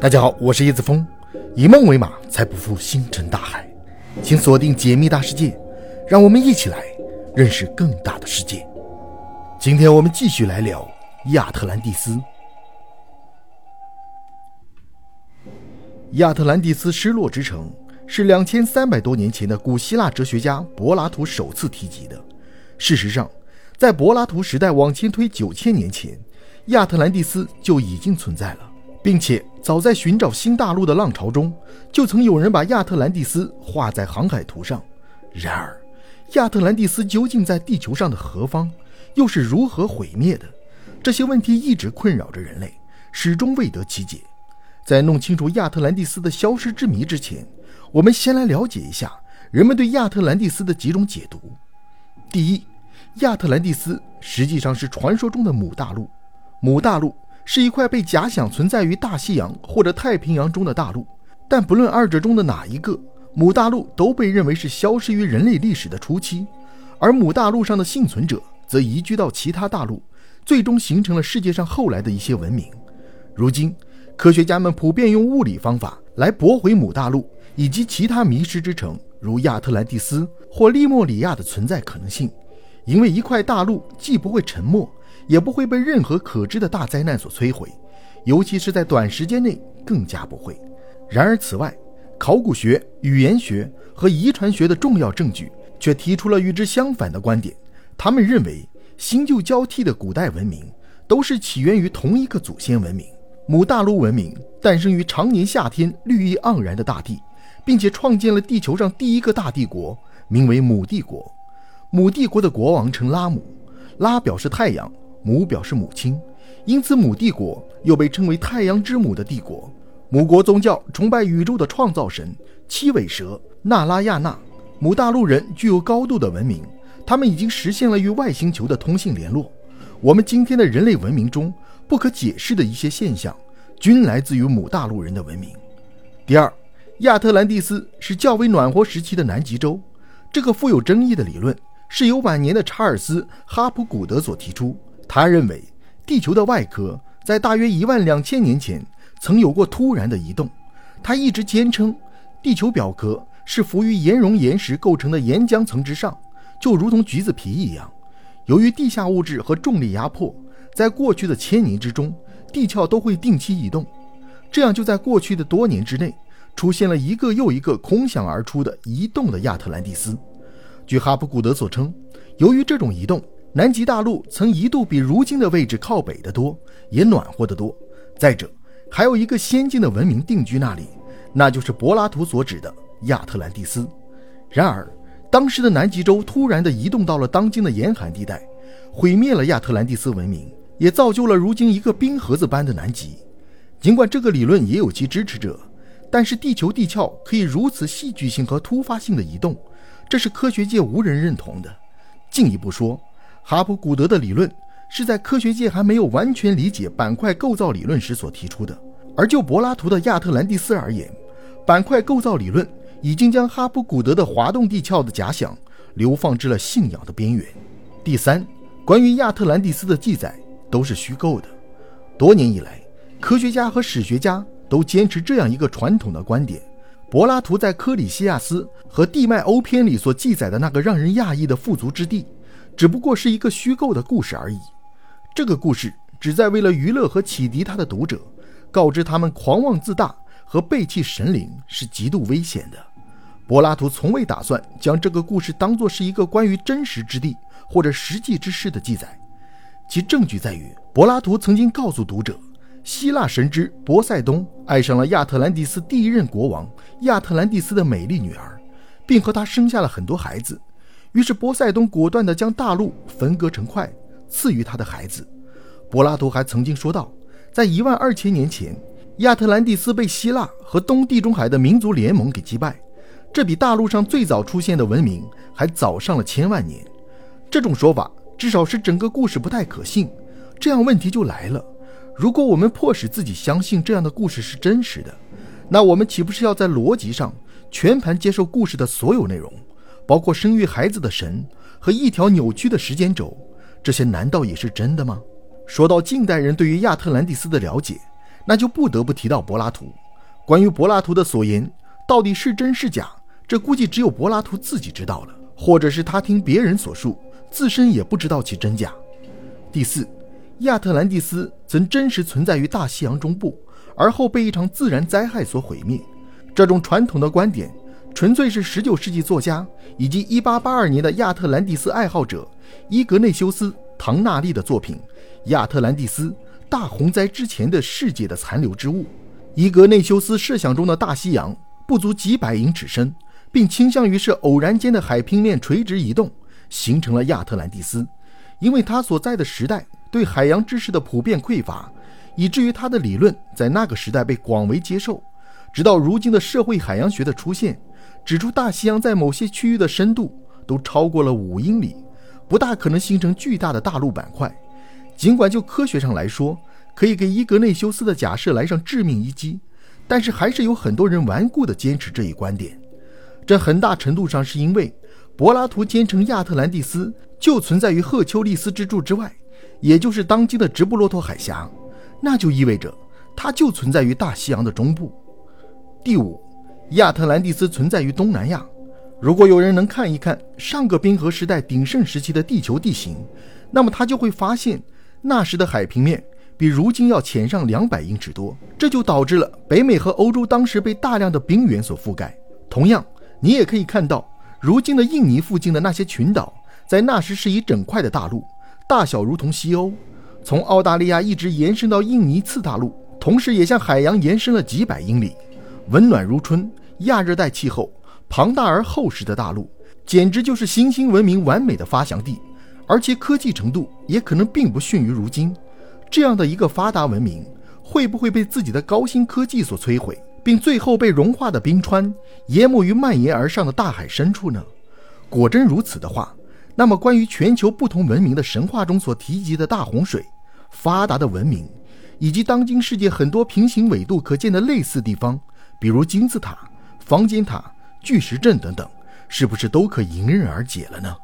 大家好，我是叶子峰，以梦为马，才不负星辰大海。请锁定解密大世界，让我们一起来认识更大的世界。今天我们继续来聊亚特兰蒂斯。亚特兰蒂斯失落之城是两千三百多年前的古希腊哲学家柏拉图首次提及的。事实上，在柏拉图时代往前推九千年前，亚特兰蒂斯就已经存在了。并且早在寻找新大陆的浪潮中，就曾有人把亚特兰蒂斯画在航海图上。然而，亚特兰蒂斯究竟在地球上的何方，又是如何毁灭的？这些问题一直困扰着人类，始终未得其解。在弄清楚亚特兰蒂斯的消失之谜之前，我们先来了解一下人们对亚特兰蒂斯的几种解读。第一，亚特兰蒂斯实际上是传说中的母大陆，母大陆。是一块被假想存在于大西洋或者太平洋中的大陆，但不论二者中的哪一个，母大陆都被认为是消失于人类历史的初期，而母大陆上的幸存者则移居到其他大陆，最终形成了世界上后来的一些文明。如今，科学家们普遍用物理方法来驳回母大陆以及其他迷失之城，如亚特兰蒂斯或利莫里亚的存在可能性，因为一块大陆既不会沉没。也不会被任何可知的大灾难所摧毁，尤其是在短时间内更加不会。然而，此外，考古学、语言学和遗传学的重要证据却提出了与之相反的观点。他们认为，新旧交替的古代文明都是起源于同一个祖先文明。母大陆文明诞生于常年夏天绿意盎然的大地，并且创建了地球上第一个大帝国，名为母帝国。母帝国的国王称拉姆，拉表示太阳。母表示母亲，因此母帝国又被称为太阳之母的帝国。母国宗教崇拜宇宙的创造神七尾蛇纳拉亚纳。母大陆人具有高度的文明，他们已经实现了与外星球的通信联络。我们今天的人类文明中不可解释的一些现象，均来自于母大陆人的文明。第二，亚特兰蒂斯是较为暖和时期的南极洲。这个富有争议的理论是由晚年的查尔斯·哈普古德所提出。他认为，地球的外壳在大约一万两千年前曾有过突然的移动。他一直坚称，地球表壳是浮于岩溶岩石构成的岩浆层之上，就如同橘子皮一样。由于地下物质和重力压迫，在过去的千年之中，地壳都会定期移动。这样，就在过去的多年之内，出现了一个又一个空想而出的移动的亚特兰蒂斯。据哈普古德所称，由于这种移动。南极大陆曾一度比如今的位置靠北的多，也暖和的多。再者，还有一个先进的文明定居那里，那就是柏拉图所指的亚特兰蒂斯。然而，当时的南极洲突然地移动到了当今的严寒地带，毁灭了亚特兰蒂斯文明，也造就了如今一个冰盒子般的南极。尽管这个理论也有其支持者，但是地球地壳可以如此戏剧性和突发性的移动，这是科学界无人认同的。进一步说，哈普古德的理论是在科学界还没有完全理解板块构造理论时所提出的，而就柏拉图的亚特兰蒂斯而言，板块构造理论已经将哈普古德的滑动地壳的假想流放至了信仰的边缘。第三，关于亚特兰蒂斯的记载都是虚构的。多年以来，科学家和史学家都坚持这样一个传统的观点：柏拉图在《科里西亚斯》和《地脉欧篇》里所记载的那个让人讶异的富足之地。只不过是一个虚构的故事而已。这个故事旨在为了娱乐和启迪他的读者，告知他们狂妄自大和背弃神灵是极度危险的。柏拉图从未打算将这个故事当作是一个关于真实之地或者实际之事的记载。其证据在于，柏拉图曾经告诉读者，希腊神之波塞冬爱上了亚特兰蒂斯第一任国王亚特兰蒂斯的美丽女儿，并和她生下了很多孩子。于是波塞冬果断地将大陆分割成块，赐予他的孩子。柏拉图还曾经说道，在一万二千年前，亚特兰蒂斯被希腊和东地中海的民族联盟给击败，这比大陆上最早出现的文明还早上了千万年。这种说法至少是整个故事不太可信。这样问题就来了：如果我们迫使自己相信这样的故事是真实的，那我们岂不是要在逻辑上全盘接受故事的所有内容？包括生育孩子的神和一条扭曲的时间轴，这些难道也是真的吗？说到近代人对于亚特兰蒂斯的了解，那就不得不提到柏拉图。关于柏拉图的所言到底是真是假，这估计只有柏拉图自己知道了，或者是他听别人所述，自身也不知道其真假。第四，亚特兰蒂斯曾真实存在于大西洋中部，而后被一场自然灾害所毁灭。这种传统的观点，纯粹是19世纪作家以及1882年的亚特兰蒂斯爱好者伊格内修斯·唐纳利的作品《亚特兰蒂斯大洪灾之前的世界》的残留之物。伊格内修斯设想中的大西洋不足几百英尺深，并倾向于是偶然间的海平面垂直移动形成了亚特兰蒂斯。因为他所在的时代对海洋知识的普遍匮乏，以至于他的理论在那个时代被广为接受。直到如今的社会海洋学的出现，指出大西洋在某些区域的深度都超过了五英里，不大可能形成巨大的大陆板块。尽管就科学上来说，可以给伊格内修斯的假设来上致命一击，但是还是有很多人顽固地坚持这一观点。这很大程度上是因为柏拉图坚称亚特兰蒂斯。就存在于赫丘利斯之柱之外，也就是当今的直布罗陀海峡，那就意味着它就存在于大西洋的中部。第五，亚特兰蒂斯存在于东南亚。如果有人能看一看上个冰河时代鼎盛时期的地球地形，那么他就会发现，那时的海平面比如今要浅上两百英尺多，这就导致了北美和欧洲当时被大量的冰原所覆盖。同样，你也可以看到，如今的印尼附近的那些群岛。在那时是一整块的大陆，大小如同西欧，从澳大利亚一直延伸到印尼次大陆，同时也向海洋延伸了几百英里。温暖如春，亚热带气候，庞大而厚实的大陆，简直就是新兴文明完美的发祥地。而且科技程度也可能并不逊于如今。这样的一个发达文明，会不会被自己的高新科技所摧毁，并最后被融化的冰川淹没于蔓延而上的大海深处呢？果真如此的话，那么，关于全球不同文明的神话中所提及的大洪水、发达的文明，以及当今世界很多平行纬度可见的类似地方，比如金字塔、方尖塔、巨石阵等等，是不是都可迎刃而解了呢？